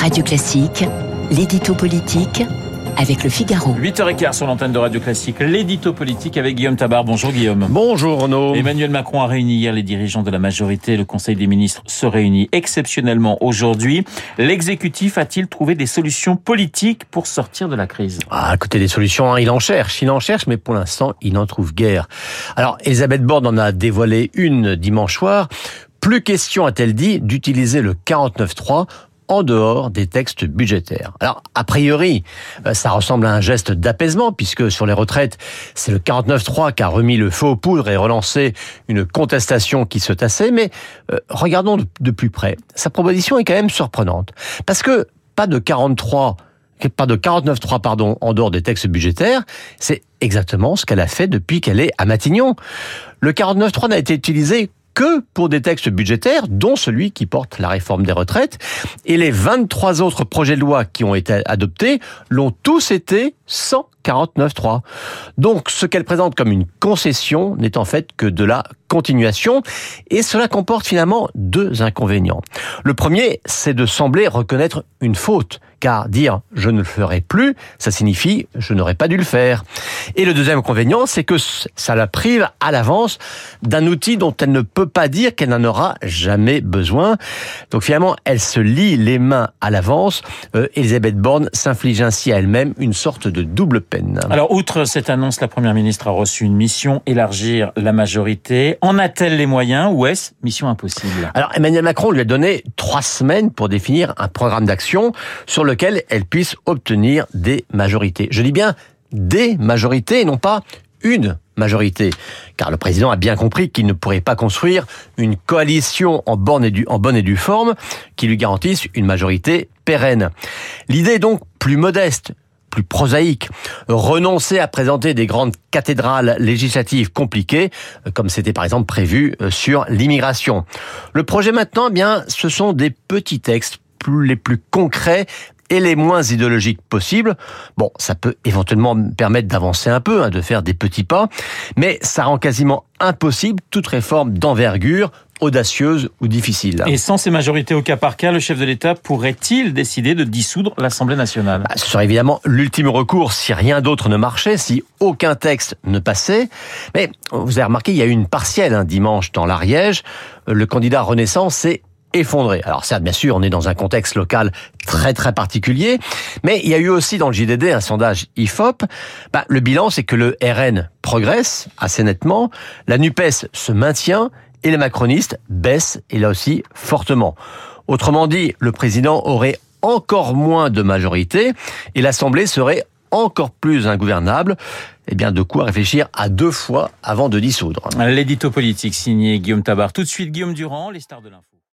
Radio Classique, l'édito politique avec le Figaro. 8h15 sur l'antenne de Radio Classique, l'édito politique avec Guillaume Tabar. Bonjour Guillaume. Bonjour Renaud. Emmanuel Macron a réuni hier les dirigeants de la majorité. Le Conseil des ministres se réunit exceptionnellement aujourd'hui. L'exécutif a-t-il trouvé des solutions politiques pour sortir de la crise? Ah, côté des solutions, hein, il en cherche, il en cherche, mais pour l'instant, il n'en trouve guère. Alors, Elisabeth Borne en a dévoilé une dimanche soir. Plus question, a-t-elle dit, d'utiliser le 49.3 en dehors des textes budgétaires. Alors, a priori, euh, ça ressemble à un geste d'apaisement, puisque sur les retraites, c'est le 49-3 qui a remis le feu aux poudres et relancé une contestation qui se tassait, mais euh, regardons de plus près. Sa proposition est quand même surprenante, parce que pas de 43 pas de 49.3 pardon en dehors des textes budgétaires, c'est exactement ce qu'elle a fait depuis qu'elle est à Matignon. Le 49.3 n'a été utilisé que pour des textes budgétaires, dont celui qui porte la réforme des retraites. Et les 23 autres projets de loi qui ont été adoptés l'ont tous été sans 49.3. Donc ce qu'elle présente comme une concession n'est en fait que de la continuation et cela comporte finalement deux inconvénients. Le premier, c'est de sembler reconnaître une faute car dire je ne le ferai plus, ça signifie je n'aurais pas dû le faire. Et le deuxième inconvénient, c'est que ça la prive à l'avance d'un outil dont elle ne peut pas dire qu'elle n'en aura jamais besoin. Donc finalement, elle se lie les mains à l'avance. Euh, Elisabeth Borne s'inflige ainsi à elle-même une sorte de double peine. Alors, outre cette annonce, la Première ministre a reçu une mission, élargir la majorité. En a-t-elle les moyens ou est-ce mission impossible? Alors, Emmanuel Macron lui a donné trois semaines pour définir un programme d'action sur lequel elle puisse obtenir des majorités. Je dis bien des majorités et non pas une majorité. Car le président a bien compris qu'il ne pourrait pas construire une coalition en bonne et due, en bonne et due forme qui lui garantisse une majorité pérenne. L'idée est donc plus modeste, plus prosaïque. Renoncer à présenter des grandes cathédrales législatives compliquées, euh, comme c'était par exemple prévu euh, sur l'immigration. Le projet maintenant, eh bien, ce sont des petits textes les plus concrets et les moins idéologiques possibles. Bon, ça peut éventuellement permettre d'avancer un peu, hein, de faire des petits pas, mais ça rend quasiment impossible toute réforme d'envergure audacieuse ou difficile. Et sans ces majorités au cas par cas, le chef de l'État pourrait-il décider de dissoudre l'Assemblée nationale? Bah, Ce serait évidemment l'ultime recours si rien d'autre ne marchait, si aucun texte ne passait. Mais vous avez remarqué, il y a eu une partielle un dimanche dans l'Ariège. Le candidat Renaissance s'est effondré. Alors ça, bien sûr, on est dans un contexte local très très particulier, mais il y a eu aussi dans le JDD un sondage IFOP. Bah, le bilan, c'est que le RN progresse assez nettement, la NUPES se maintient et les macronistes baissent, et là aussi fortement. Autrement dit, le président aurait encore moins de majorité et l'Assemblée serait encore plus ingouvernable. Eh bien, de quoi réfléchir à deux fois avant de dissoudre. L'édito politique signé Guillaume Tabar. Tout de suite, Guillaume Durand, les stars de l'info.